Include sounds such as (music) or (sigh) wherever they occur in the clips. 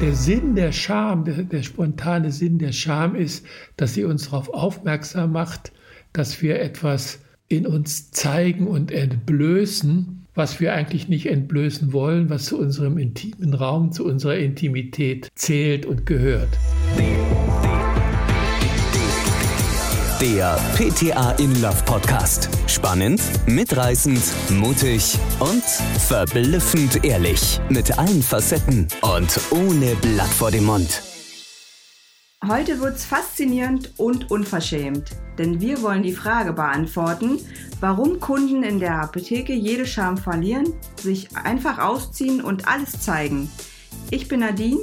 Der Sinn der Scham, der, der spontane Sinn der Scham ist, dass sie uns darauf aufmerksam macht, dass wir etwas in uns zeigen und entblößen, was wir eigentlich nicht entblößen wollen, was zu unserem intimen Raum, zu unserer Intimität zählt und gehört. Der PTA in Love Podcast. Spannend, mitreißend, mutig und verblüffend ehrlich. Mit allen Facetten und ohne Blatt vor dem Mund. Heute wird's faszinierend und unverschämt, denn wir wollen die Frage beantworten, warum Kunden in der Apotheke jede Scham verlieren, sich einfach ausziehen und alles zeigen. Ich bin Nadine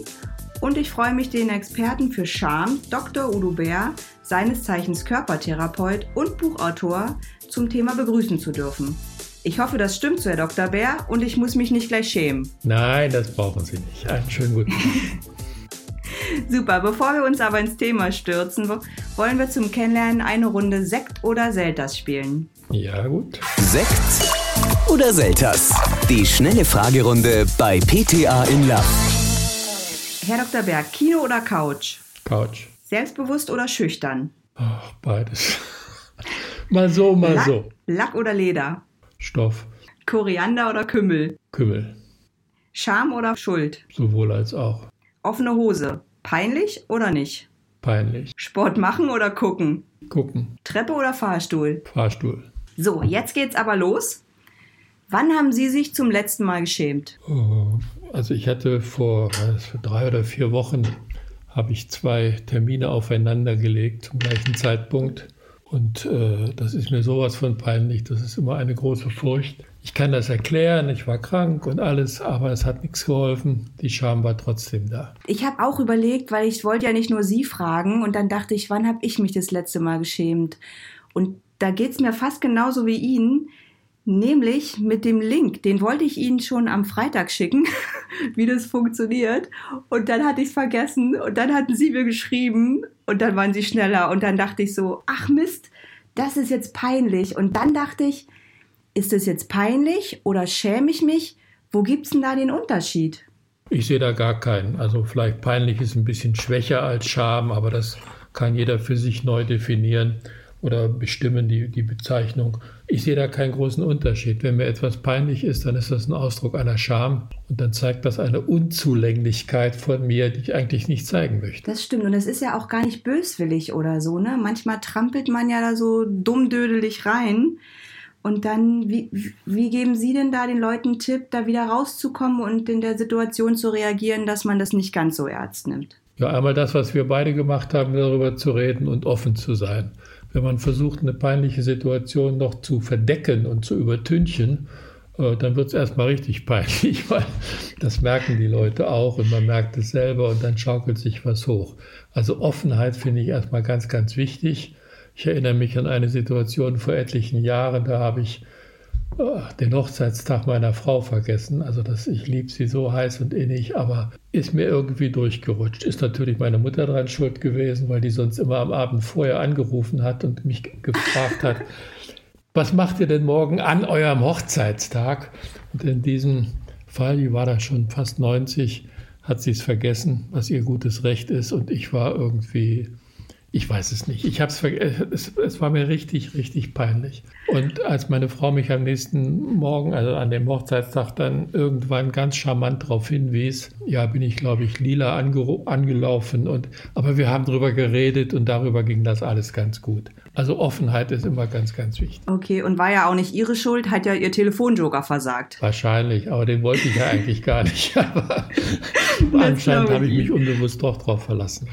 und ich freue mich, den Experten für Scham, Dr. Udo Bär, seines Zeichens Körpertherapeut und Buchautor, zum Thema begrüßen zu dürfen. Ich hoffe, das stimmt so, Herr Dr. Bär, und ich muss mich nicht gleich schämen. Nein, das brauchen Sie nicht. Einen schönen guten Tag. (laughs) Super, bevor wir uns aber ins Thema stürzen, wollen wir zum Kennenlernen eine Runde Sekt oder Selters spielen. Ja, gut. Sekt oder Selters? Die schnelle Fragerunde bei PTA in Love. Herr Dr. Berg, Kino oder Couch? Couch. Selbstbewusst oder schüchtern? Ach, beides. (laughs) mal so, mal Lack, so. Lack oder Leder? Stoff. Koriander oder Kümmel? Kümmel. Scham oder Schuld? Sowohl als auch. Offene Hose. Peinlich oder nicht? Peinlich. Sport machen oder gucken? Gucken. Treppe oder Fahrstuhl? Fahrstuhl. So, jetzt geht's aber los. Wann haben Sie sich zum letzten Mal geschämt? Oh, Also ich hatte vor, drei oder vier Wochen habe ich zwei Termine aufeinander gelegt zum gleichen Zeitpunkt. Und äh, das ist mir sowas von peinlich. Das ist immer eine große Furcht. Ich kann das erklären, ich war krank und alles, aber es hat nichts geholfen. Die Scham war trotzdem da. Ich habe auch überlegt, weil ich wollte ja nicht nur Sie fragen und dann dachte ich, wann habe ich mich das letzte Mal geschämt? Und da geht's mir fast genauso wie Ihnen, nämlich mit dem Link. Den wollte ich Ihnen schon am Freitag schicken, (laughs) wie das funktioniert. Und dann hatte ich es vergessen und dann hatten Sie mir geschrieben und dann waren Sie schneller und dann dachte ich so, ach Mist, das ist jetzt peinlich. Und dann dachte ich, ist es jetzt peinlich oder schäme ich mich? Wo gibt's denn da den Unterschied? Ich sehe da gar keinen. Also vielleicht peinlich ist ein bisschen schwächer als Scham, aber das kann jeder für sich neu definieren oder bestimmen, die, die Bezeichnung. Ich sehe da keinen großen Unterschied. Wenn mir etwas peinlich ist, dann ist das ein Ausdruck einer Scham und dann zeigt das eine Unzulänglichkeit von mir, die ich eigentlich nicht zeigen möchte. Das stimmt und es ist ja auch gar nicht böswillig oder so, ne? Manchmal trampelt man ja da so dummdödelig rein. Und dann, wie, wie geben Sie denn da den Leuten einen Tipp, da wieder rauszukommen und in der Situation zu reagieren, dass man das nicht ganz so ernst nimmt? Ja, einmal das, was wir beide gemacht haben, darüber zu reden und offen zu sein. Wenn man versucht, eine peinliche Situation noch zu verdecken und zu übertünchen, äh, dann wird es erstmal richtig peinlich, (laughs) weil das merken die Leute auch und man merkt es selber und dann schaukelt sich was hoch. Also Offenheit finde ich erstmal ganz, ganz wichtig. Ich erinnere mich an eine Situation vor etlichen Jahren, da habe ich den Hochzeitstag meiner Frau vergessen. Also das, ich liebe sie so heiß und innig, aber ist mir irgendwie durchgerutscht. Ist natürlich meine Mutter dran schuld gewesen, weil die sonst immer am Abend vorher angerufen hat und mich gefragt hat, (laughs) was macht ihr denn morgen an eurem Hochzeitstag? Und in diesem Fall, die war da schon fast 90, hat sie es vergessen, was ihr gutes Recht ist. Und ich war irgendwie ich weiß es nicht. Ich hab's es, es war mir richtig, richtig peinlich. Und als meine Frau mich am nächsten Morgen, also an dem Hochzeitstag, dann irgendwann ganz charmant darauf hinwies, ja, bin ich, glaube ich, lila angelaufen. Und, aber wir haben darüber geredet und darüber ging das alles ganz gut. Also Offenheit ist immer ganz, ganz wichtig. Okay, und war ja auch nicht Ihre Schuld, hat ja Ihr Telefonjoker versagt. Wahrscheinlich, aber den wollte ich ja eigentlich gar nicht. (laughs) Aber anscheinend habe ich mich unbewusst doch drauf verlassen.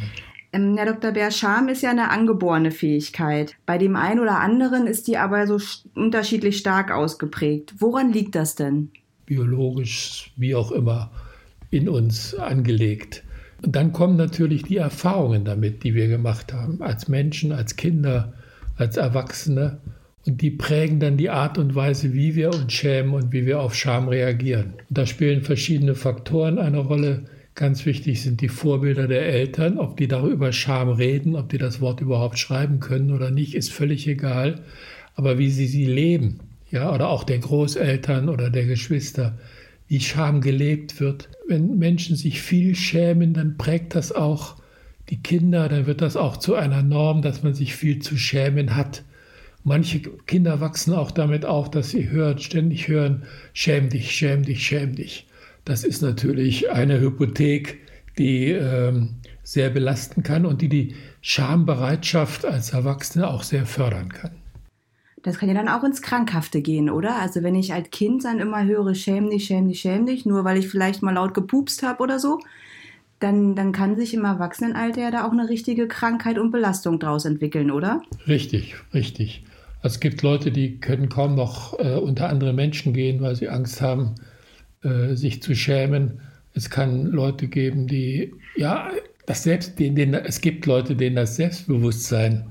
Ähm, Herr Dr. Bär, Scham ist ja eine angeborene Fähigkeit. Bei dem einen oder anderen ist die aber so unterschiedlich stark ausgeprägt. Woran liegt das denn? Biologisch, wie auch immer, in uns angelegt. Und dann kommen natürlich die Erfahrungen damit, die wir gemacht haben, als Menschen, als Kinder, als Erwachsene. Und die prägen dann die Art und Weise, wie wir uns schämen und wie wir auf Scham reagieren. Und da spielen verschiedene Faktoren eine Rolle Ganz wichtig sind die Vorbilder der Eltern. Ob die darüber Scham reden, ob die das Wort überhaupt schreiben können oder nicht, ist völlig egal. Aber wie sie sie leben, ja, oder auch der Großeltern oder der Geschwister, wie Scham gelebt wird, wenn Menschen sich viel schämen, dann prägt das auch die Kinder, dann wird das auch zu einer Norm, dass man sich viel zu schämen hat. Manche Kinder wachsen auch damit auf, dass sie hören, ständig hören, schäm dich, schäm dich, schäm dich. Das ist natürlich eine Hypothek, die ähm, sehr belasten kann und die die Schambereitschaft als Erwachsene auch sehr fördern kann. Das kann ja dann auch ins Krankhafte gehen, oder? Also wenn ich als Kind dann immer höre, schäm dich, schäm dich, schäm dich, nur weil ich vielleicht mal laut gepupst habe oder so, dann, dann kann sich im Erwachsenenalter ja da auch eine richtige Krankheit und Belastung draus entwickeln, oder? Richtig, richtig. Also es gibt Leute, die können kaum noch äh, unter andere Menschen gehen, weil sie Angst haben, äh, sich zu schämen. Es kann Leute geben, die, ja, das Selbst, denen, denen, es gibt Leute, denen das Selbstbewusstsein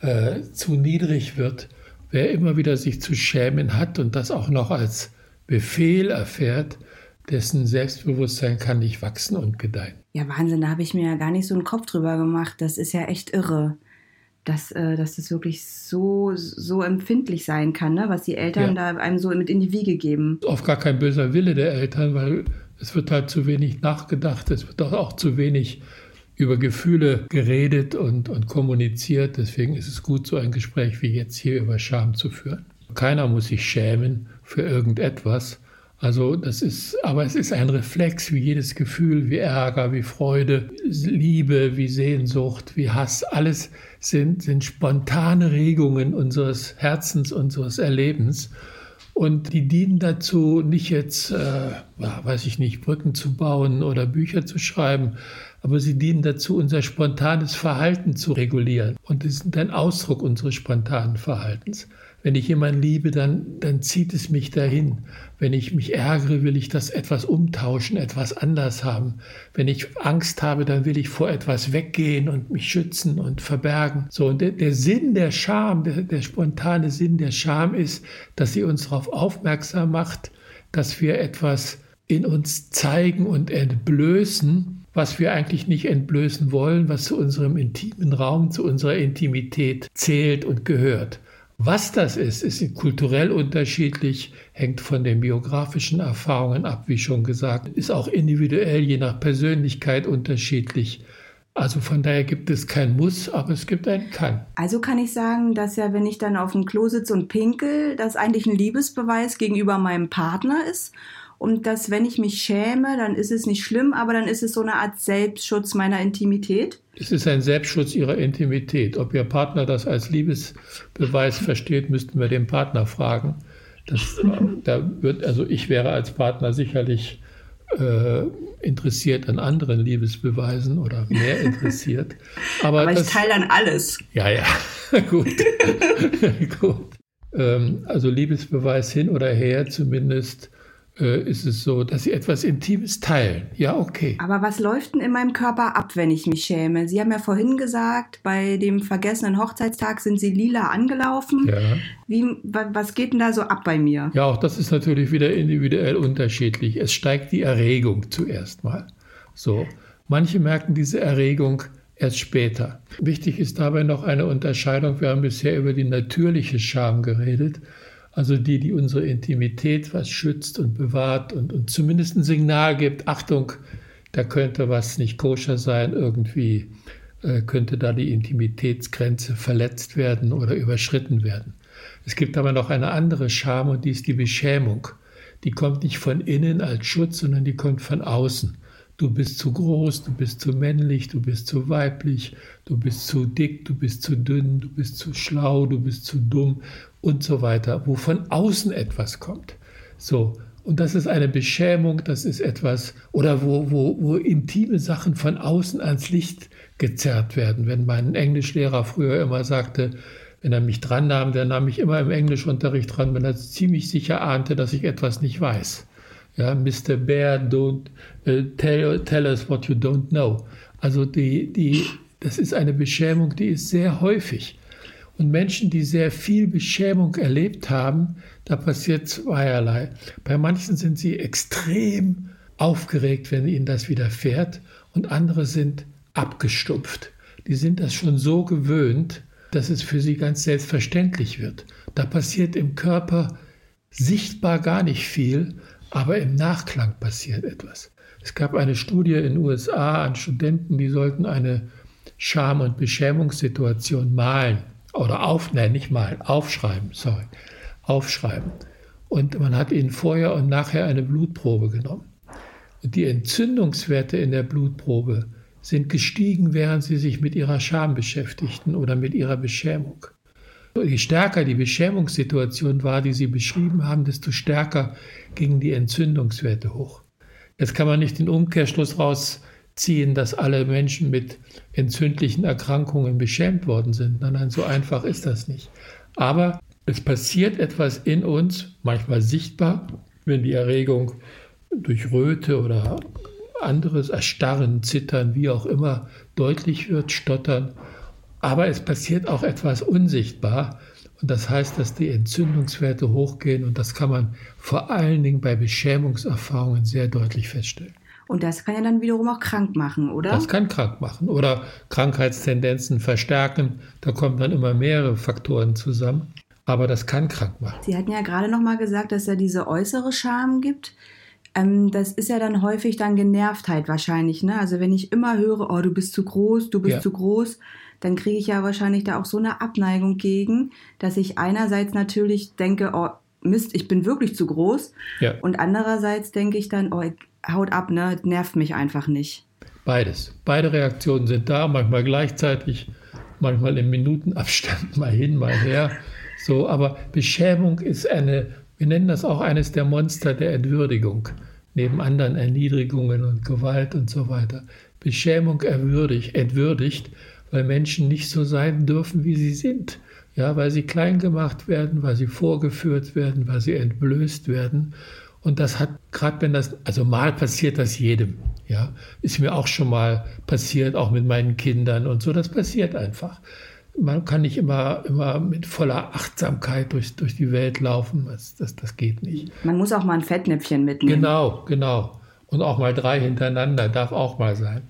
äh, zu niedrig wird. Wer immer wieder sich zu schämen hat und das auch noch als Befehl erfährt, dessen Selbstbewusstsein kann nicht wachsen und gedeihen. Ja, Wahnsinn, da habe ich mir ja gar nicht so einen Kopf drüber gemacht. Das ist ja echt irre, dass, äh, dass das wirklich so, so empfindlich sein kann, ne? was die Eltern ja. da einem so mit in die Wiege geben. Oft gar kein böser Wille der Eltern, weil es wird halt zu wenig nachgedacht, es wird auch zu wenig über Gefühle geredet und, und kommuniziert. Deswegen ist es gut, so ein Gespräch wie jetzt hier über Scham zu führen. Keiner muss sich schämen für irgendetwas. Also das ist, aber es ist ein Reflex wie jedes Gefühl, wie Ärger, wie Freude, Liebe, wie Sehnsucht, wie Hass. Alles sind, sind spontane Regungen unseres Herzens, unseres Erlebens. Und die dienen dazu, nicht jetzt, äh, weiß ich nicht, Brücken zu bauen oder Bücher zu schreiben, aber sie dienen dazu, unser spontanes Verhalten zu regulieren. Und es sind ein Ausdruck unseres spontanen Verhaltens. Wenn ich jemanden liebe, dann, dann zieht es mich dahin. Wenn ich mich ärgere, will ich das etwas umtauschen, etwas anders haben. Wenn ich Angst habe, dann will ich vor etwas weggehen und mich schützen und verbergen. So, und der, der Sinn der Scham, der, der spontane Sinn der Scham ist, dass sie uns darauf aufmerksam macht, dass wir etwas in uns zeigen und entblößen, was wir eigentlich nicht entblößen wollen, was zu unserem intimen Raum, zu unserer Intimität zählt und gehört. Was das ist, ist kulturell unterschiedlich, hängt von den biografischen Erfahrungen ab, wie schon gesagt, ist auch individuell je nach Persönlichkeit unterschiedlich. Also von daher gibt es kein Muss, aber es gibt ein Kann. Also kann ich sagen, dass ja, wenn ich dann auf dem Klo sitze und pinkel, das eigentlich ein Liebesbeweis gegenüber meinem Partner ist und dass, wenn ich mich schäme, dann ist es nicht schlimm, aber dann ist es so eine Art Selbstschutz meiner Intimität. Es ist ein Selbstschutz ihrer Intimität. Ob ihr Partner das als Liebesbeweis versteht, müssten wir den Partner fragen. Das, da wird, also ich wäre als Partner sicherlich äh, interessiert an anderen Liebesbeweisen oder mehr interessiert. (laughs) Aber, Aber ich teile dann alles. Ja, ja, (laughs) gut. (laughs) gut. Ähm, also Liebesbeweis hin oder her, zumindest äh, ist es so, dass sie etwas Intimes teilen. Ja, okay. Aber was läuft denn in meinem Körper ab, wenn ich mich schäme? Sie haben ja vorhin gesagt, bei dem vergessenen Hochzeitstag sind Sie lila angelaufen. Ja. Wie, was geht denn da so ab bei mir? Ja, auch das ist natürlich wieder individuell unterschiedlich. Es steigt die Erregung zuerst mal. So. Manche merken diese Erregung erst später. Wichtig ist dabei noch eine Unterscheidung. Wir haben bisher über die natürliche Scham geredet also die, die unsere Intimität was schützt und bewahrt und, und zumindest ein Signal gibt, Achtung, da könnte was nicht koscher sein, irgendwie äh, könnte da die Intimitätsgrenze verletzt werden oder überschritten werden. Es gibt aber noch eine andere Scham und die ist die Beschämung. Die kommt nicht von innen als Schutz, sondern die kommt von außen. Du bist zu groß, du bist zu männlich, du bist zu weiblich, du bist zu dick, du bist zu dünn, du bist zu schlau, du bist zu dumm und so weiter, wo von außen etwas kommt. So, und das ist eine Beschämung, das ist etwas, oder wo, wo, wo intime Sachen von außen ans Licht gezerrt werden. Wenn mein Englischlehrer früher immer sagte, wenn er mich dran nahm, der nahm mich immer im Englischunterricht dran, wenn er ziemlich sicher ahnte, dass ich etwas nicht weiß. Ja, Mr. Bear, don't uh, tell, tell us what you don't know. Also die, die, das ist eine Beschämung, die ist sehr häufig. Und Menschen, die sehr viel Beschämung erlebt haben, da passiert zweierlei. Bei manchen sind sie extrem aufgeregt, wenn ihnen das widerfährt, und andere sind abgestumpft. Die sind das schon so gewöhnt, dass es für sie ganz selbstverständlich wird. Da passiert im Körper sichtbar gar nicht viel, aber im Nachklang passiert etwas. Es gab eine Studie in den USA an Studenten, die sollten eine Scham- und Beschämungssituation malen oder auf, nicht malen, aufschreiben, sorry, aufschreiben. Und man hat ihnen vorher und nachher eine Blutprobe genommen. Und die Entzündungswerte in der Blutprobe sind gestiegen, während sie sich mit ihrer Scham beschäftigten oder mit ihrer Beschämung. Je stärker die Beschämungssituation war, die Sie beschrieben haben, desto stärker gingen die Entzündungswerte hoch. Jetzt kann man nicht den Umkehrschluss rausziehen, dass alle Menschen mit entzündlichen Erkrankungen beschämt worden sind. Nein, nein, so einfach ist das nicht. Aber es passiert etwas in uns, manchmal sichtbar, wenn die Erregung durch Röte oder anderes Erstarren, Zittern, wie auch immer, deutlich wird, Stottern. Aber es passiert auch etwas unsichtbar. Und das heißt, dass die Entzündungswerte hochgehen. Und das kann man vor allen Dingen bei Beschämungserfahrungen sehr deutlich feststellen. Und das kann ja dann wiederum auch krank machen, oder? Das kann krank machen oder Krankheitstendenzen verstärken. Da kommen dann immer mehrere Faktoren zusammen. Aber das kann krank machen. Sie hatten ja gerade noch mal gesagt, dass es ja diese äußere Scham gibt. Ähm, das ist ja dann häufig dann Genervtheit wahrscheinlich. Ne? Also wenn ich immer höre, oh, du bist zu groß, du bist ja. zu groß, dann kriege ich ja wahrscheinlich da auch so eine Abneigung gegen, dass ich einerseits natürlich denke, oh, Mist, ich bin wirklich zu groß. Ja. Und andererseits denke ich dann, oh, haut ab, ne, nervt mich einfach nicht. Beides. Beide Reaktionen sind da, manchmal gleichzeitig, manchmal im Minutenabstand, (laughs) mal hin, mal her. So, aber Beschämung ist eine, wir nennen das auch eines der Monster der Entwürdigung, neben anderen Erniedrigungen und Gewalt und so weiter. Beschämung erwürdigt, entwürdigt, weil Menschen nicht so sein dürfen, wie sie sind. Ja, weil sie klein gemacht werden, weil sie vorgeführt werden, weil sie entblößt werden. Und das hat, gerade wenn das, also mal passiert das jedem. Ja, ist mir auch schon mal passiert, auch mit meinen Kindern und so. Das passiert einfach man kann nicht immer, immer mit voller Achtsamkeit durch, durch die Welt laufen. Das, das, das geht nicht. Man muss auch mal ein Fettnäpfchen mitnehmen. Genau, genau. Und auch mal drei hintereinander darf auch mal sein.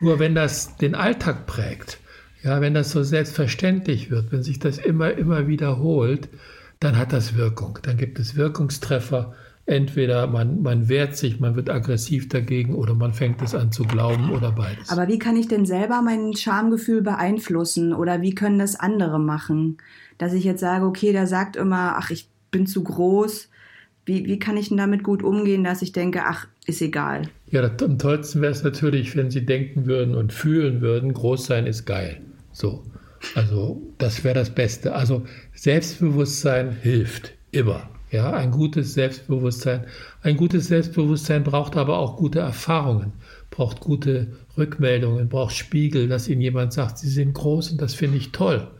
Nur wenn das den Alltag prägt, ja, wenn das so selbstverständlich wird, wenn sich das immer, immer wiederholt, dann hat das Wirkung. Dann gibt es Wirkungstreffer Entweder man, man wehrt sich, man wird aggressiv dagegen oder man fängt es an zu glauben oder beides. Aber wie kann ich denn selber mein Schamgefühl beeinflussen oder wie können das andere machen? Dass ich jetzt sage, okay, der sagt immer, ach, ich bin zu groß. Wie, wie kann ich denn damit gut umgehen, dass ich denke, ach, ist egal? Ja, am tollsten wäre es natürlich, wenn Sie denken würden und fühlen würden, groß sein ist geil. So. Also, das wäre das Beste. Also, Selbstbewusstsein hilft immer. Ja, ein gutes Selbstbewusstsein. Ein gutes Selbstbewusstsein braucht aber auch gute Erfahrungen, braucht gute Rückmeldungen, braucht Spiegel, dass Ihnen jemand sagt, Sie sind groß und das finde ich toll.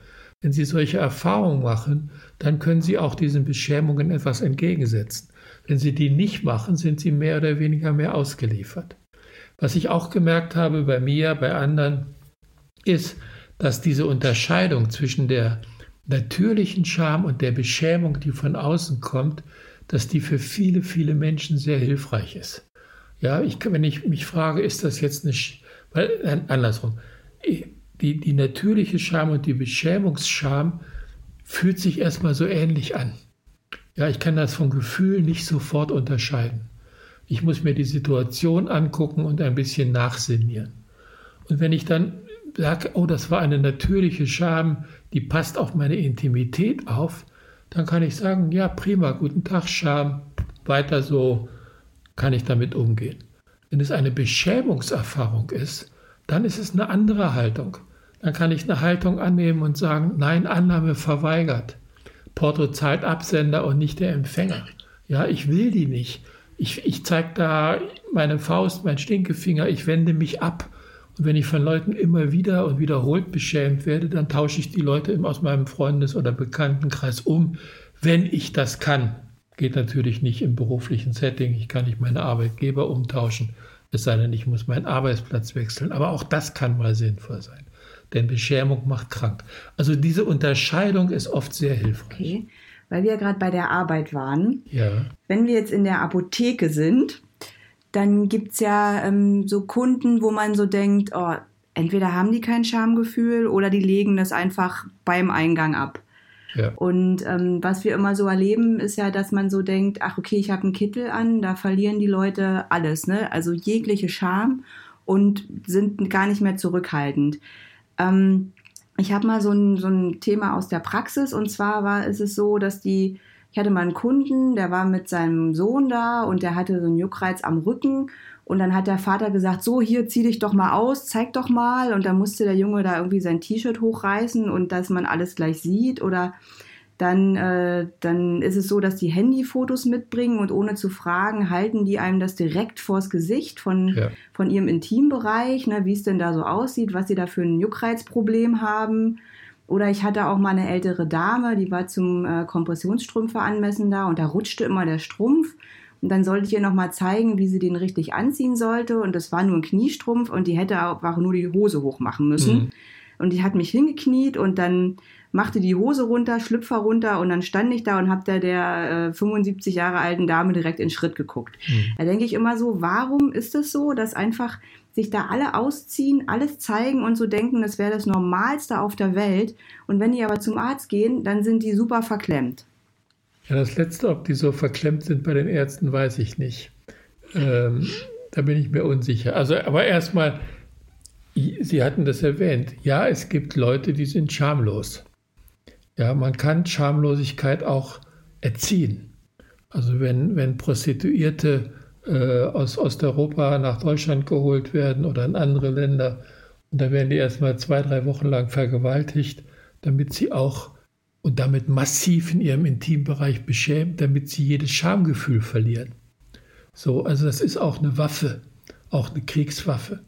Wenn Sie solche Erfahrungen machen, dann können Sie auch diesen Beschämungen etwas entgegensetzen. Wenn Sie die nicht machen, sind Sie mehr oder weniger mehr ausgeliefert. Was ich auch gemerkt habe bei mir, bei anderen, ist, dass diese Unterscheidung zwischen der natürlichen Scham und der Beschämung, die von außen kommt, dass die für viele, viele Menschen sehr hilfreich ist. Ja, ich, wenn ich mich frage, ist das jetzt eine, weil, andersrum, die, die natürliche Scham und die Beschämungsscham fühlt sich erstmal so ähnlich an. Ja, ich kann das vom Gefühl nicht sofort unterscheiden. Ich muss mir die Situation angucken und ein bisschen nachsinnieren. Und wenn ich dann sage, oh, das war eine natürliche Scham, die passt auf meine Intimität auf, dann kann ich sagen, ja, prima, guten Tag, Scham, weiter so kann ich damit umgehen. Wenn es eine Beschämungserfahrung ist, dann ist es eine andere Haltung. Dann kann ich eine Haltung annehmen und sagen, nein, Annahme verweigert. Porto zahlt Absender und nicht der Empfänger. Ja, ich will die nicht. Ich, ich zeige da meine Faust, mein Stinkefinger, ich wende mich ab und wenn ich von Leuten immer wieder und wiederholt beschämt werde, dann tausche ich die Leute aus meinem Freundes- oder Bekanntenkreis um, wenn ich das kann. Geht natürlich nicht im beruflichen Setting. Ich kann nicht meine Arbeitgeber umtauschen, es sei denn, ich muss meinen Arbeitsplatz wechseln. Aber auch das kann mal sinnvoll sein. Denn Beschämung macht krank. Also diese Unterscheidung ist oft sehr hilfreich. Okay. Weil wir gerade bei der Arbeit waren. Ja. Wenn wir jetzt in der Apotheke sind dann gibt es ja ähm, so Kunden, wo man so denkt, oh, entweder haben die kein Schamgefühl oder die legen das einfach beim Eingang ab. Ja. Und ähm, was wir immer so erleben, ist ja, dass man so denkt, ach okay, ich habe einen Kittel an, da verlieren die Leute alles, ne? Also jegliche Scham und sind gar nicht mehr zurückhaltend. Ähm, ich habe mal so ein, so ein Thema aus der Praxis und zwar war ist es so, dass die, ich hatte mal einen Kunden, der war mit seinem Sohn da und der hatte so einen Juckreiz am Rücken und dann hat der Vater gesagt, so hier zieh dich doch mal aus, zeig doch mal und dann musste der Junge da irgendwie sein T-Shirt hochreißen und dass man alles gleich sieht oder dann, äh, dann ist es so, dass die Handyfotos mitbringen und ohne zu fragen, halten die einem das direkt vors Gesicht von, ja. von ihrem Intimbereich, ne, wie es denn da so aussieht, was sie da für ein Juckreizproblem haben. Oder ich hatte auch mal eine ältere Dame, die war zum äh, Kompressionsstrümpfe anmessen da und da rutschte immer der Strumpf. Und dann sollte ich ihr nochmal zeigen, wie sie den richtig anziehen sollte. Und das war nur ein Kniestrumpf und die hätte auch nur die Hose hochmachen müssen. Mhm. Und die hat mich hingekniet und dann machte die Hose runter, Schlüpfer runter und dann stand ich da und habe da der äh, 75 Jahre alten Dame direkt in Schritt geguckt. Mhm. Da denke ich immer so, warum ist es das so, dass einfach sich da alle ausziehen, alles zeigen und so denken, das wäre das Normalste auf der Welt. Und wenn die aber zum Arzt gehen, dann sind die super verklemmt. Ja, das Letzte, ob die so verklemmt sind bei den Ärzten, weiß ich nicht. Ähm, da bin ich mir unsicher. Also, aber erstmal, Sie hatten das erwähnt. Ja, es gibt Leute, die sind schamlos. Ja, man kann Schamlosigkeit auch erziehen. Also wenn, wenn Prostituierte äh, aus Osteuropa nach Deutschland geholt werden oder in andere Länder, und da werden die erstmal zwei, drei Wochen lang vergewaltigt, damit sie auch und damit massiv in ihrem Intimbereich beschämt, damit sie jedes Schamgefühl verlieren. So, also das ist auch eine Waffe, auch eine Kriegswaffe.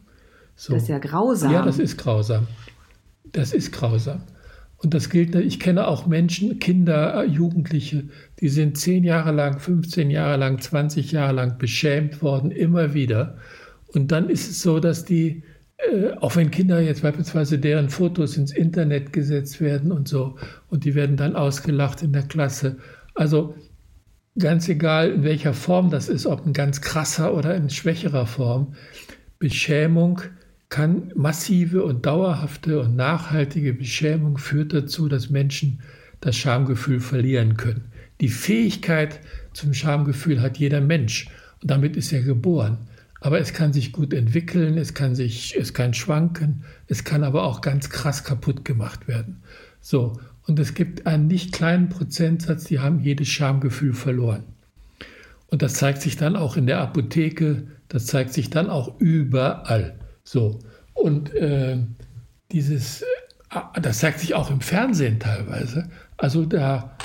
So. Das ist ja grausam. Ja, das ist grausam. Das ist grausam. Und das gilt, ich kenne auch Menschen, Kinder, äh, Jugendliche, die sind zehn Jahre lang, 15 Jahre lang, 20 Jahre lang beschämt worden, immer wieder. Und dann ist es so, dass die, äh, auch wenn Kinder jetzt beispielsweise deren Fotos ins Internet gesetzt werden und so, und die werden dann ausgelacht in der Klasse. Also ganz egal, in welcher Form das ist, ob in ganz krasser oder in schwächerer Form, Beschämung kann massive und dauerhafte und nachhaltige Beschämung führt dazu, dass Menschen das Schamgefühl verlieren können. Die Fähigkeit zum Schamgefühl hat jeder Mensch und damit ist er geboren. Aber es kann sich gut entwickeln, es kann sich, es kann schwanken, es kann aber auch ganz krass kaputt gemacht werden. So. Und es gibt einen nicht kleinen Prozentsatz, die haben jedes Schamgefühl verloren. Und das zeigt sich dann auch in der Apotheke, das zeigt sich dann auch überall. So. Und äh, dieses, äh, das zeigt sich auch im Fernsehen teilweise. Also da,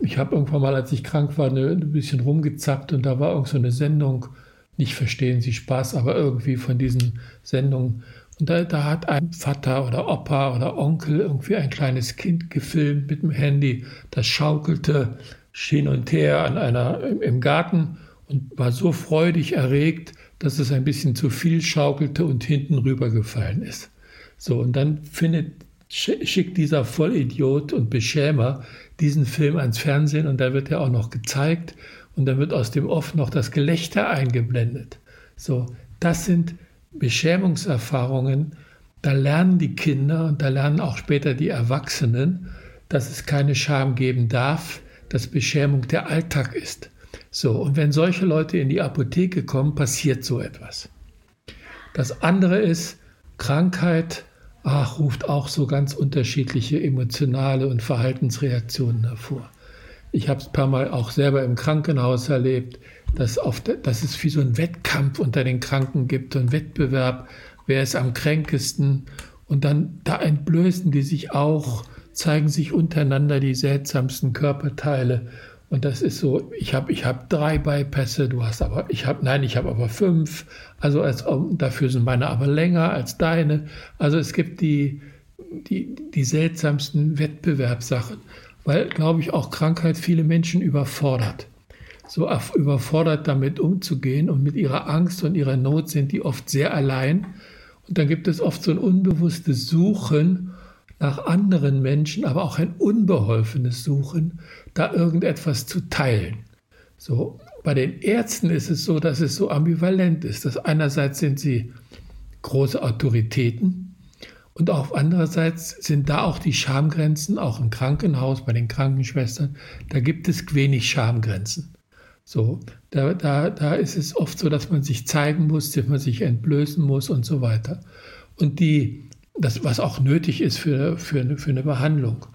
ich habe irgendwann mal, als ich krank war, eine, ein bisschen rumgezappt und da war irgend so eine Sendung, nicht verstehen Sie Spaß, aber irgendwie von diesen Sendungen. Und da, da hat ein Vater oder Opa oder Onkel irgendwie ein kleines Kind gefilmt mit dem Handy. Das schaukelte hin und her an einer, im Garten und war so freudig erregt, dass es ein bisschen zu viel schaukelte und hinten rübergefallen ist. So, und dann findet, schickt dieser Vollidiot und Beschämer diesen Film ans Fernsehen und da wird er auch noch gezeigt und dann wird aus dem Off noch das Gelächter eingeblendet. So, das sind Beschämungserfahrungen, da lernen die Kinder und da lernen auch später die Erwachsenen, dass es keine Scham geben darf, dass Beschämung der Alltag ist. So, und wenn solche Leute in die Apotheke kommen, passiert so etwas. Das andere ist, Krankheit ach, ruft auch so ganz unterschiedliche emotionale und Verhaltensreaktionen hervor. Ich habe es ein paar Mal auch selber im Krankenhaus erlebt, dass, der, dass es wie so ein Wettkampf unter den Kranken gibt, so ein Wettbewerb, wer ist am kränkesten. Und dann da entblößen die sich auch, zeigen sich untereinander die seltsamsten Körperteile. Und das ist so, ich habe ich hab drei Bypässe, du hast aber, ich habe, nein, ich habe aber fünf. Also als, dafür sind meine aber länger als deine. Also es gibt die, die, die seltsamsten Wettbewerbssachen, weil, glaube ich, auch Krankheit viele Menschen überfordert. So überfordert damit umzugehen und mit ihrer Angst und ihrer Not sind die oft sehr allein. Und dann gibt es oft so ein unbewusstes Suchen nach anderen Menschen, aber auch ein unbeholfenes Suchen, da irgendetwas zu teilen. So, bei den Ärzten ist es so, dass es so ambivalent ist. Dass einerseits sind sie große Autoritäten Und auch andererseits sind da auch die Schamgrenzen, auch im Krankenhaus, bei den Krankenschwestern, da gibt es wenig Schamgrenzen. So, da, da, da ist es oft so, dass man sich zeigen muss, dass man sich entblößen muss und so weiter. Und die, das, was auch nötig ist für, für, eine, für eine Behandlung.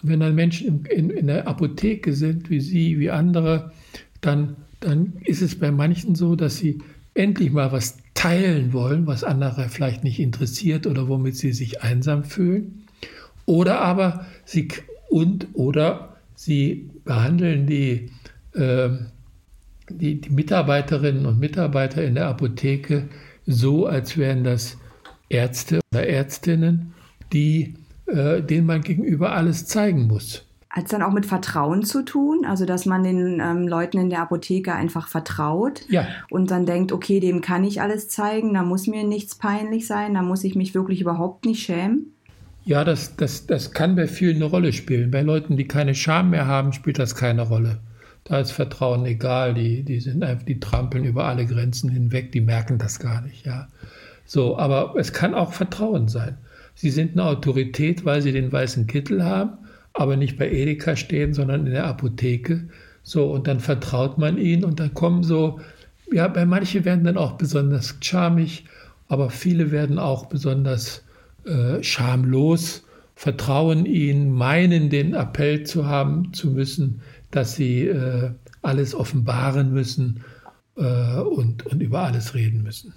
Und wenn dann Menschen in, in, in der Apotheke sind, wie Sie, wie andere, dann, dann ist es bei manchen so, dass sie endlich mal was teilen wollen, was andere vielleicht nicht interessiert oder womit sie sich einsam fühlen. Oder aber sie und oder sie behandeln die, äh, die, die Mitarbeiterinnen und Mitarbeiter in der Apotheke so, als wären das Ärzte oder Ärztinnen, die, äh, denen man gegenüber alles zeigen muss. Hat es dann auch mit Vertrauen zu tun? Also, dass man den ähm, Leuten in der Apotheke einfach vertraut ja. und dann denkt, okay, dem kann ich alles zeigen, da muss mir nichts peinlich sein, da muss ich mich wirklich überhaupt nicht schämen? Ja, das, das, das kann bei vielen eine Rolle spielen. Bei Leuten, die keine Scham mehr haben, spielt das keine Rolle. Da ist Vertrauen egal, die, die sind einfach, die trampeln über alle Grenzen hinweg, die merken das gar nicht, ja. So, aber es kann auch Vertrauen sein. Sie sind eine Autorität, weil sie den weißen Kittel haben aber nicht bei Edeka stehen, sondern in der Apotheke. So, und dann vertraut man ihnen und dann kommen so, ja, bei manchen werden dann auch besonders charmig, aber viele werden auch besonders äh, schamlos, vertrauen ihnen, meinen den Appell zu haben zu müssen, dass sie äh, alles offenbaren müssen äh, und, und über alles reden müssen.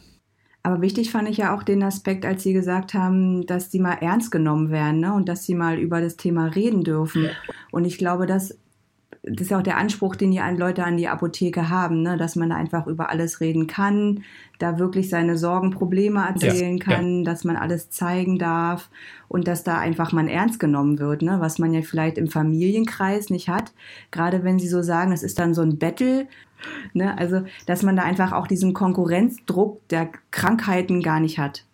Aber wichtig fand ich ja auch den Aspekt, als Sie gesagt haben, dass Sie mal ernst genommen werden ne? und dass Sie mal über das Thema reden dürfen. Und ich glaube, das, das ist auch der Anspruch, den die Leute an die Apotheke haben, ne? dass man da einfach über alles reden kann, da wirklich seine Sorgen, Probleme erzählen ja. kann, ja. dass man alles zeigen darf und dass da einfach man ernst genommen wird, ne? was man ja vielleicht im Familienkreis nicht hat. Gerade wenn Sie so sagen, es ist dann so ein Battle, Ne? Also, dass man da einfach auch diesen Konkurrenzdruck der Krankheiten gar nicht hat.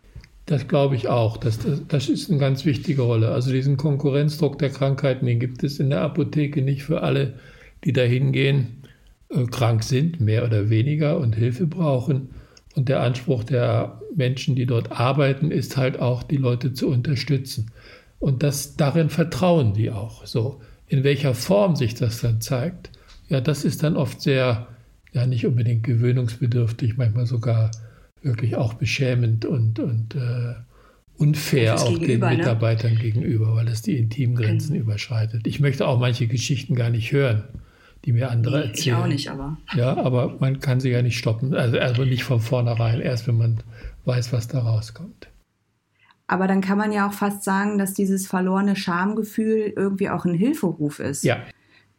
Das glaube ich auch. Das, das, das, ist eine ganz wichtige Rolle. Also diesen Konkurrenzdruck der Krankheiten, den gibt es in der Apotheke nicht für alle, die da hingehen, äh, krank sind, mehr oder weniger und Hilfe brauchen. Und der Anspruch der Menschen, die dort arbeiten, ist halt auch, die Leute zu unterstützen. Und das, darin vertrauen die auch. So, in welcher Form sich das dann zeigt, ja, das ist dann oft sehr ja nicht unbedingt gewöhnungsbedürftig, manchmal sogar wirklich auch beschämend und, und äh, unfair auch den ne? Mitarbeitern ne? gegenüber, weil es die Intimgrenzen mhm. überschreitet. Ich möchte auch manche Geschichten gar nicht hören, die mir andere nee, erzählen. Ich auch nicht, aber. Ja, aber man kann sie ja nicht stoppen. Also, also nicht von vornherein, erst wenn man weiß, was da rauskommt. Aber dann kann man ja auch fast sagen, dass dieses verlorene Schamgefühl irgendwie auch ein Hilferuf ist. Ja,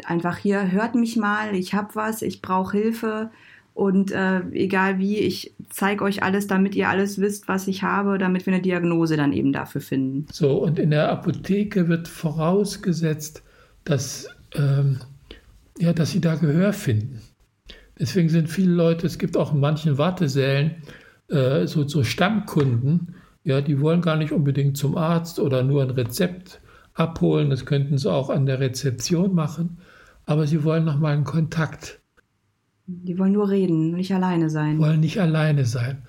einfach hier, hört mich mal, ich habe was, ich brauche Hilfe und äh, egal wie, ich zeige euch alles, damit ihr alles wisst, was ich habe, damit wir eine Diagnose dann eben dafür finden. So, und in der Apotheke wird vorausgesetzt, dass, ähm, ja, dass sie da Gehör finden. Deswegen sind viele Leute, es gibt auch in manchen Wartesälen äh, so, so Stammkunden, ja, die wollen gar nicht unbedingt zum Arzt oder nur ein Rezept abholen, das könnten sie auch an der Rezeption machen, aber sie wollen noch mal einen Kontakt. Die wollen nur reden, nicht alleine sein. Wollen nicht alleine sein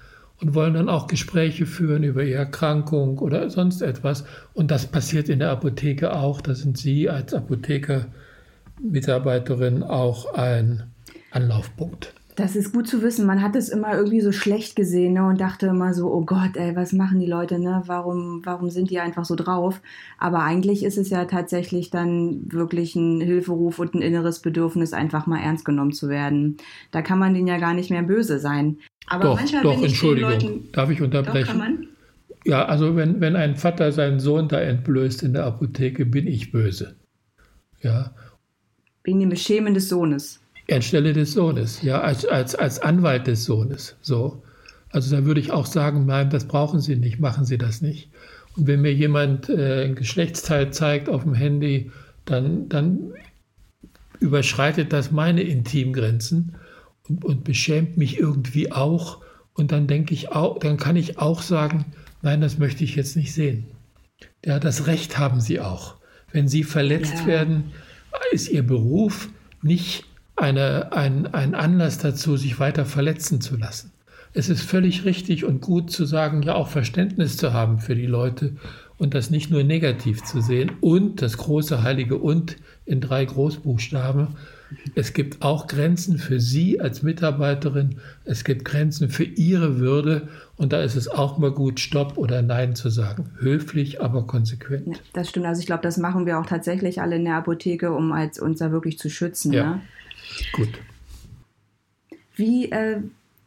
und wollen dann auch Gespräche führen über ihre Erkrankung oder sonst etwas. Und das passiert in der Apotheke auch. Da sind Sie als Apotheker-Mitarbeiterin auch ein Anlaufpunkt. Das ist gut zu wissen. Man hat es immer irgendwie so schlecht gesehen ne, und dachte immer so, oh Gott, ey, was machen die Leute, ne? Warum, warum sind die einfach so drauf? Aber eigentlich ist es ja tatsächlich dann wirklich ein Hilferuf und ein inneres Bedürfnis, einfach mal ernst genommen zu werden. Da kann man denen ja gar nicht mehr böse sein. Aber doch, manchmal doch, Entschuldigung, Leuten, darf ich unterbrechen? Doch? Ja, also wenn, wenn ein Vater seinen Sohn da entblößt in der Apotheke, bin ich böse. Ja. Wegen dem Beschämen des Sohnes. Anstelle des Sohnes, ja, als, als, als Anwalt des Sohnes. So. Also da würde ich auch sagen, nein, das brauchen Sie nicht, machen Sie das nicht. Und wenn mir jemand äh, ein Geschlechtsteil zeigt auf dem Handy, dann, dann überschreitet das meine Intimgrenzen und, und beschämt mich irgendwie auch. Und dann denke ich auch, dann kann ich auch sagen, nein, das möchte ich jetzt nicht sehen. Ja, das Recht haben Sie auch. Wenn Sie verletzt ja. werden, ist Ihr Beruf nicht eine, ein, ein Anlass dazu, sich weiter verletzen zu lassen. Es ist völlig richtig und gut zu sagen, ja auch Verständnis zu haben für die Leute und das nicht nur negativ zu sehen. Und das große heilige Und in drei Großbuchstaben. Es gibt auch Grenzen für Sie als Mitarbeiterin. Es gibt Grenzen für Ihre Würde. Und da ist es auch mal gut, Stopp oder Nein zu sagen. Höflich, aber konsequent. Ja, das stimmt. Also ich glaube, das machen wir auch tatsächlich alle in der Apotheke, um als, uns da wirklich zu schützen. Ja. Ne? Gut. Wie, äh,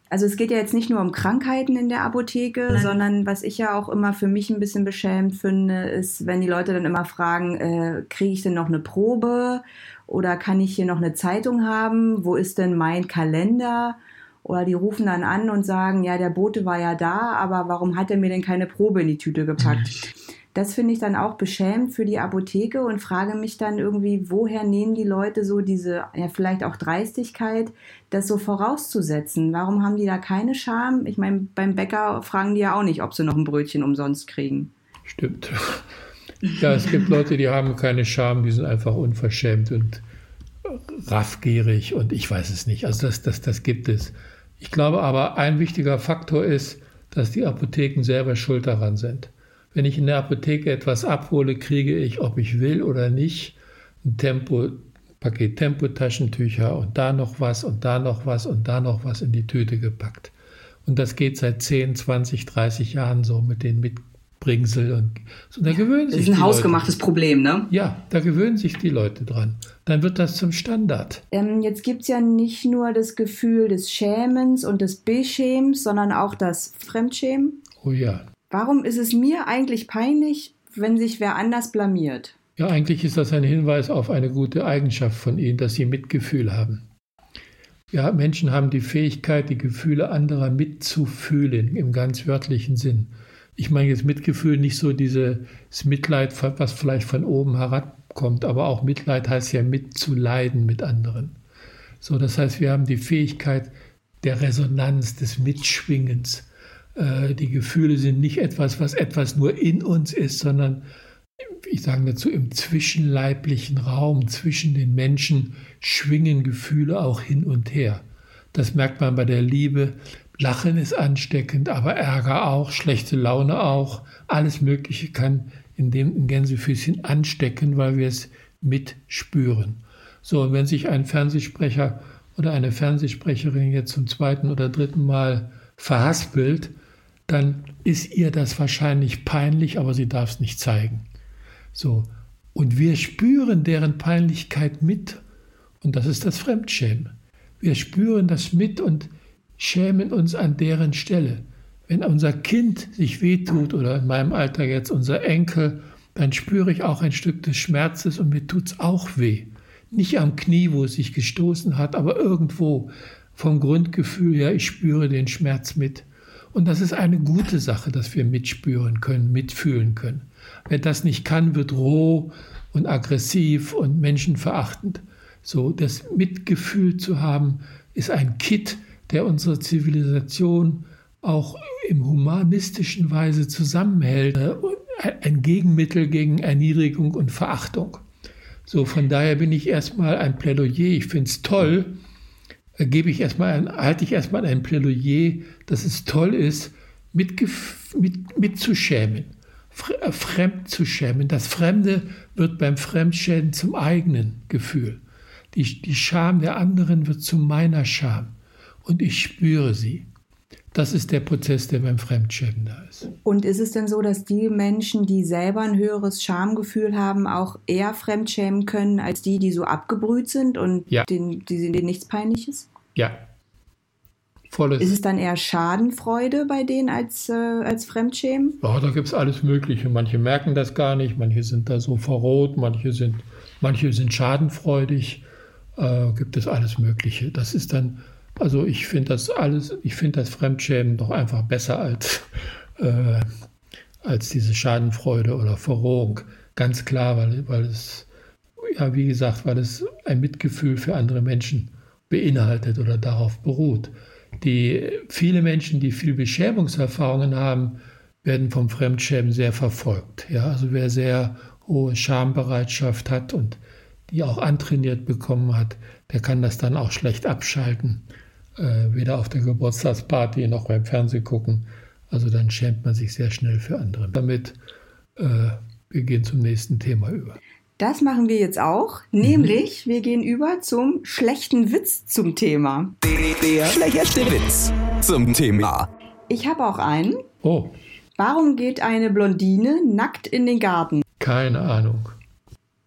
also es geht ja jetzt nicht nur um Krankheiten in der Apotheke, Nein. sondern was ich ja auch immer für mich ein bisschen beschämend finde, ist, wenn die Leute dann immer fragen, äh, kriege ich denn noch eine Probe oder kann ich hier noch eine Zeitung haben? Wo ist denn mein Kalender? Oder die rufen dann an und sagen, ja, der Bote war ja da, aber warum hat er mir denn keine Probe in die Tüte gepackt? Mhm. (laughs) Das finde ich dann auch beschämend für die Apotheke und frage mich dann irgendwie, woher nehmen die Leute so diese, ja, vielleicht auch Dreistigkeit, das so vorauszusetzen? Warum haben die da keine Scham? Ich meine, beim Bäcker fragen die ja auch nicht, ob sie noch ein Brötchen umsonst kriegen. Stimmt. Ja, es gibt Leute, die haben keine Scham, die sind einfach unverschämt und raffgierig und ich weiß es nicht. Also das, das, das gibt es. Ich glaube aber, ein wichtiger Faktor ist, dass die Apotheken selber schuld daran sind. Wenn ich in der Apotheke etwas abhole, kriege ich, ob ich will oder nicht, ein Tempo, Paket Tempotaschentücher und da noch was und da noch was und da noch was in die Tüte gepackt. Und das geht seit 10, 20, 30 Jahren so mit den Mitbringsel und so. Da gewöhnen sich das ist ein hausgemachtes Leute. Problem, ne? Ja, da gewöhnen sich die Leute dran. Dann wird das zum Standard. Ähm, jetzt gibt es ja nicht nur das Gefühl des Schämens und des Beschämens, sondern auch das Fremdschämen. Oh ja. Warum ist es mir eigentlich peinlich, wenn sich wer anders blamiert? Ja, eigentlich ist das ein Hinweis auf eine gute Eigenschaft von Ihnen, dass Sie Mitgefühl haben. Ja, Menschen haben die Fähigkeit, die Gefühle anderer mitzufühlen, im ganz wörtlichen Sinn. Ich meine jetzt Mitgefühl nicht so dieses Mitleid, was vielleicht von oben herabkommt, aber auch Mitleid heißt ja mitzuleiden mit anderen. So, das heißt, wir haben die Fähigkeit der Resonanz, des Mitschwingens. Äh, die Gefühle sind nicht etwas, was etwas nur in uns ist, sondern ich sage dazu, im zwischenleiblichen Raum zwischen den Menschen schwingen Gefühle auch hin und her. Das merkt man bei der Liebe. Lachen ist ansteckend, aber Ärger auch, schlechte Laune auch. Alles Mögliche kann in dem Gänsefüßchen anstecken, weil wir es mitspüren. So, und wenn sich ein Fernsehsprecher oder eine Fernsehsprecherin jetzt zum zweiten oder dritten Mal verhaspelt, dann ist ihr das wahrscheinlich peinlich, aber sie darf es nicht zeigen. So. Und wir spüren deren Peinlichkeit mit. Und das ist das Fremdschämen. Wir spüren das mit und schämen uns an deren Stelle. Wenn unser Kind sich wehtut oder in meinem Alter jetzt unser Enkel, dann spüre ich auch ein Stück des Schmerzes und mir tut es auch weh. Nicht am Knie, wo es sich gestoßen hat, aber irgendwo vom Grundgefühl her, ich spüre den Schmerz mit. Und das ist eine gute Sache, dass wir mitspüren können, mitfühlen können. Wer das nicht kann, wird roh und aggressiv und menschenverachtend. So, das Mitgefühl zu haben, ist ein Kit, der unsere Zivilisation auch im humanistischen Weise zusammenhält. Ein Gegenmittel gegen Erniedrigung und Verachtung. So, von daher bin ich erstmal ein Plädoyer. Ich finde es toll, gebe ich erstmal ein, halte ich erstmal ein Plädoyer, dass es toll ist, mit, mit, mitzuschämen, äh, fremd zu schämen. Das Fremde wird beim Fremdschämen zum eigenen Gefühl. Die, die Scham der anderen wird zu meiner Scham und ich spüre sie. Das ist der Prozess, der beim Fremdschämen da ist. Und ist es denn so, dass die Menschen, die selber ein höheres Schamgefühl haben, auch eher fremdschämen können, als die, die so abgebrüht sind und ja. denen, die, denen nichts Peinliches? Ja. Volles. Ist es dann eher Schadenfreude bei denen als, äh, als Fremdschämen? Ja, da gibt es alles Mögliche. Manche merken das gar nicht, manche sind da so verroht, manche sind, manche sind schadenfreudig. Äh, gibt es alles Mögliche. Das ist dann also ich finde das alles, ich finde das Fremdschämen doch einfach besser als, (laughs) äh, als diese Schadenfreude oder Verrohung. Ganz klar, weil, weil es, ja, wie gesagt, weil es ein Mitgefühl für andere Menschen beinhaltet oder darauf beruht. Die viele Menschen, die viel Beschämungserfahrungen haben, werden vom Fremdschämen sehr verfolgt. Ja, also wer sehr hohe Schambereitschaft hat und die auch antrainiert bekommen hat, der kann das dann auch schlecht abschalten äh, weder auf der Geburtstagsparty noch beim Fernsehen gucken. Also dann schämt man sich sehr schnell für andere. Damit äh, wir gehen zum nächsten Thema über. Das machen wir jetzt auch, nämlich wir gehen über zum schlechten Witz zum Thema. Der schlechte Witz zum Thema. Ich habe auch einen. Oh, Warum geht eine Blondine nackt in den Garten? keine Ahnung.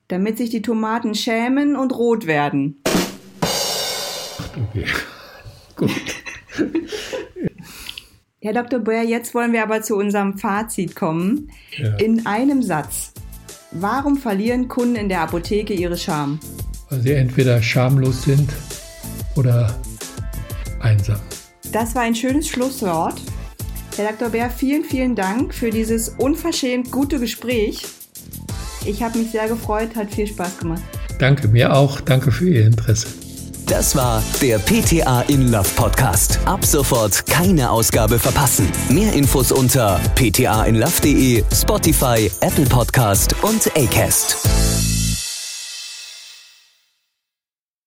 Damit sich die Tomaten schämen und rot werden. Okay. Gut. (laughs) Herr Dr. Bär, jetzt wollen wir aber zu unserem Fazit kommen. Ja. In einem Satz. Warum verlieren Kunden in der Apotheke ihre Scham? Weil sie entweder schamlos sind oder einsam. Das war ein schönes Schlusswort. Herr Dr. Bär, vielen, vielen Dank für dieses unverschämt gute Gespräch. Ich habe mich sehr gefreut, hat viel Spaß gemacht. Danke mir auch. Danke für Ihr Interesse. Das war der PTA in Love Podcast. Ab sofort keine Ausgabe verpassen. Mehr Infos unter ptainlove.de, Spotify, Apple Podcast und Acast.